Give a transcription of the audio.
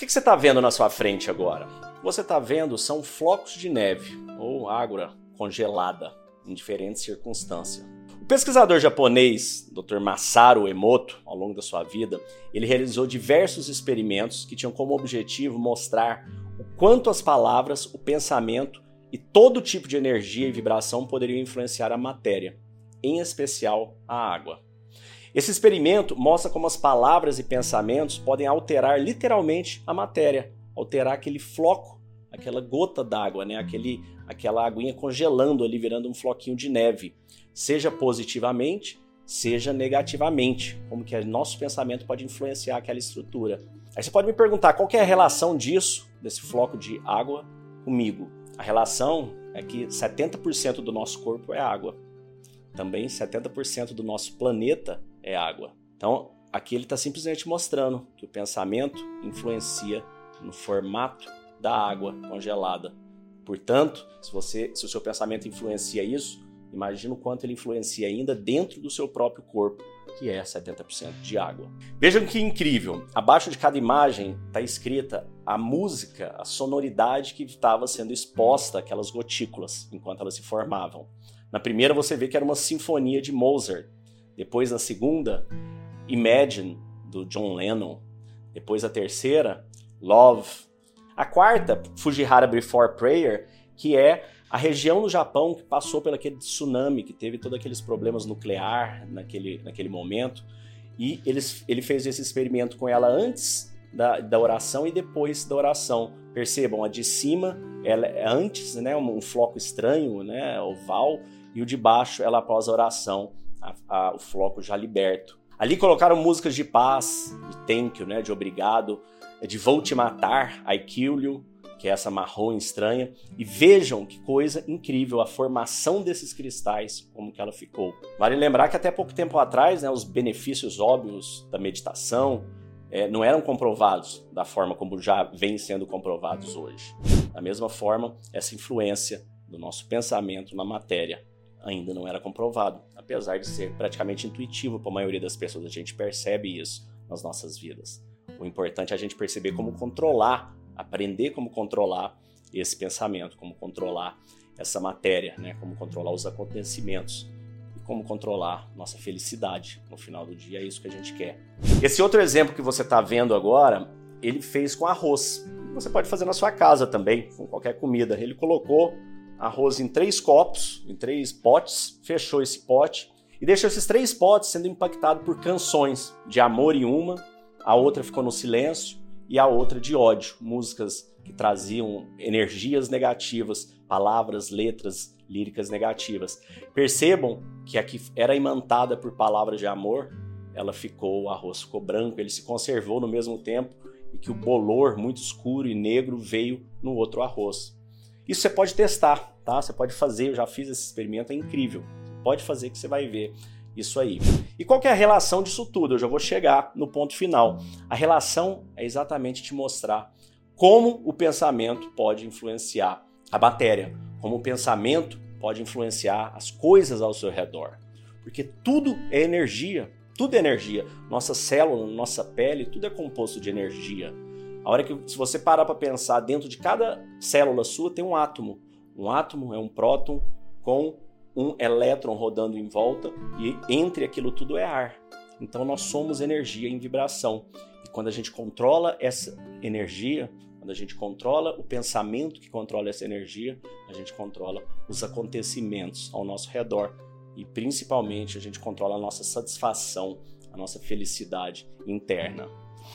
que, que você está vendo na sua frente agora? Você está vendo são flocos de neve ou água congelada em diferentes circunstâncias. O pesquisador japonês Dr. Masaru Emoto, ao longo da sua vida, ele realizou diversos experimentos que tinham como objetivo mostrar o quanto as palavras, o pensamento e todo tipo de energia e vibração poderiam influenciar a matéria, em especial a água. Esse experimento mostra como as palavras e pensamentos podem alterar literalmente a matéria, alterar aquele floco, aquela gota d'água, né? aquele, aquela aguinha congelando ali, virando um floquinho de neve, seja positivamente, seja negativamente, como que nosso pensamento pode influenciar aquela estrutura. Aí você pode me perguntar qual é a relação disso, desse floco de água, comigo. A relação é que 70% do nosso corpo é água. Também 70% do nosso planeta é água. Então, aqui ele está simplesmente mostrando que o pensamento influencia no formato da água congelada. Portanto, se você, se o seu pensamento influencia isso, imagina o quanto ele influencia ainda dentro do seu próprio corpo, que é 70% de água. Vejam que incrível! Abaixo de cada imagem está escrita a música, a sonoridade que estava sendo exposta àquelas gotículas enquanto elas se formavam. Na primeira você vê que era uma sinfonia de Mozart, depois, na segunda, Imagine, do John Lennon. Depois, a terceira, Love. A quarta, Fujihara Before Prayer, que é a região do Japão que passou pelo aquele tsunami, que teve todos aqueles problemas nuclear naquele, naquele momento. E eles, ele fez esse experimento com ela antes da, da oração e depois da oração. Percebam, a de cima ela é antes, né, um, um floco estranho, né, oval, e o de baixo ela após a oração a, a, o floco já liberto. Ali colocaram músicas de paz, de thank you, né, de obrigado, de vou te matar, I kill you, que é essa marrom estranha. E vejam que coisa incrível a formação desses cristais, como que ela ficou. Vale lembrar que até pouco tempo atrás, né, os benefícios óbvios da meditação é, não eram comprovados da forma como já vem sendo comprovados hoje. Da mesma forma, essa influência do nosso pensamento na matéria ainda não era comprovado, apesar de ser praticamente intuitivo para a maioria das pessoas. A gente percebe isso nas nossas vidas. O importante é a gente perceber como controlar, aprender como controlar esse pensamento, como controlar essa matéria, né? como controlar os acontecimentos e como controlar nossa felicidade no final do dia. É isso que a gente quer. Esse outro exemplo que você está vendo agora, ele fez com arroz. Você pode fazer na sua casa também, com qualquer comida. Ele colocou arroz em três copos, em três potes, fechou esse pote e deixou esses três potes sendo impactados por canções de amor em uma, a outra ficou no silêncio e a outra de ódio, músicas que traziam energias negativas, palavras, letras líricas negativas. Percebam que a que era imantada por palavras de amor, ela ficou, o arroz ficou branco, ele se conservou no mesmo tempo e que o bolor muito escuro e negro veio no outro arroz. Isso você pode testar, tá? Você pode fazer, eu já fiz esse experimento, é incrível. pode fazer que você vai ver isso aí. E qual que é a relação disso tudo? Eu já vou chegar no ponto final. A relação é exatamente te mostrar como o pensamento pode influenciar a matéria, como o pensamento pode influenciar as coisas ao seu redor. Porque tudo é energia, tudo é energia. Nossa célula, nossa pele, tudo é composto de energia. A hora que se você parar para pensar, dentro de cada célula sua tem um átomo. Um átomo é um próton com um elétron rodando em volta e entre aquilo tudo é ar. Então nós somos energia em vibração. E quando a gente controla essa energia, quando a gente controla o pensamento que controla essa energia, a gente controla os acontecimentos ao nosso redor e principalmente a gente controla a nossa satisfação, a nossa felicidade interna.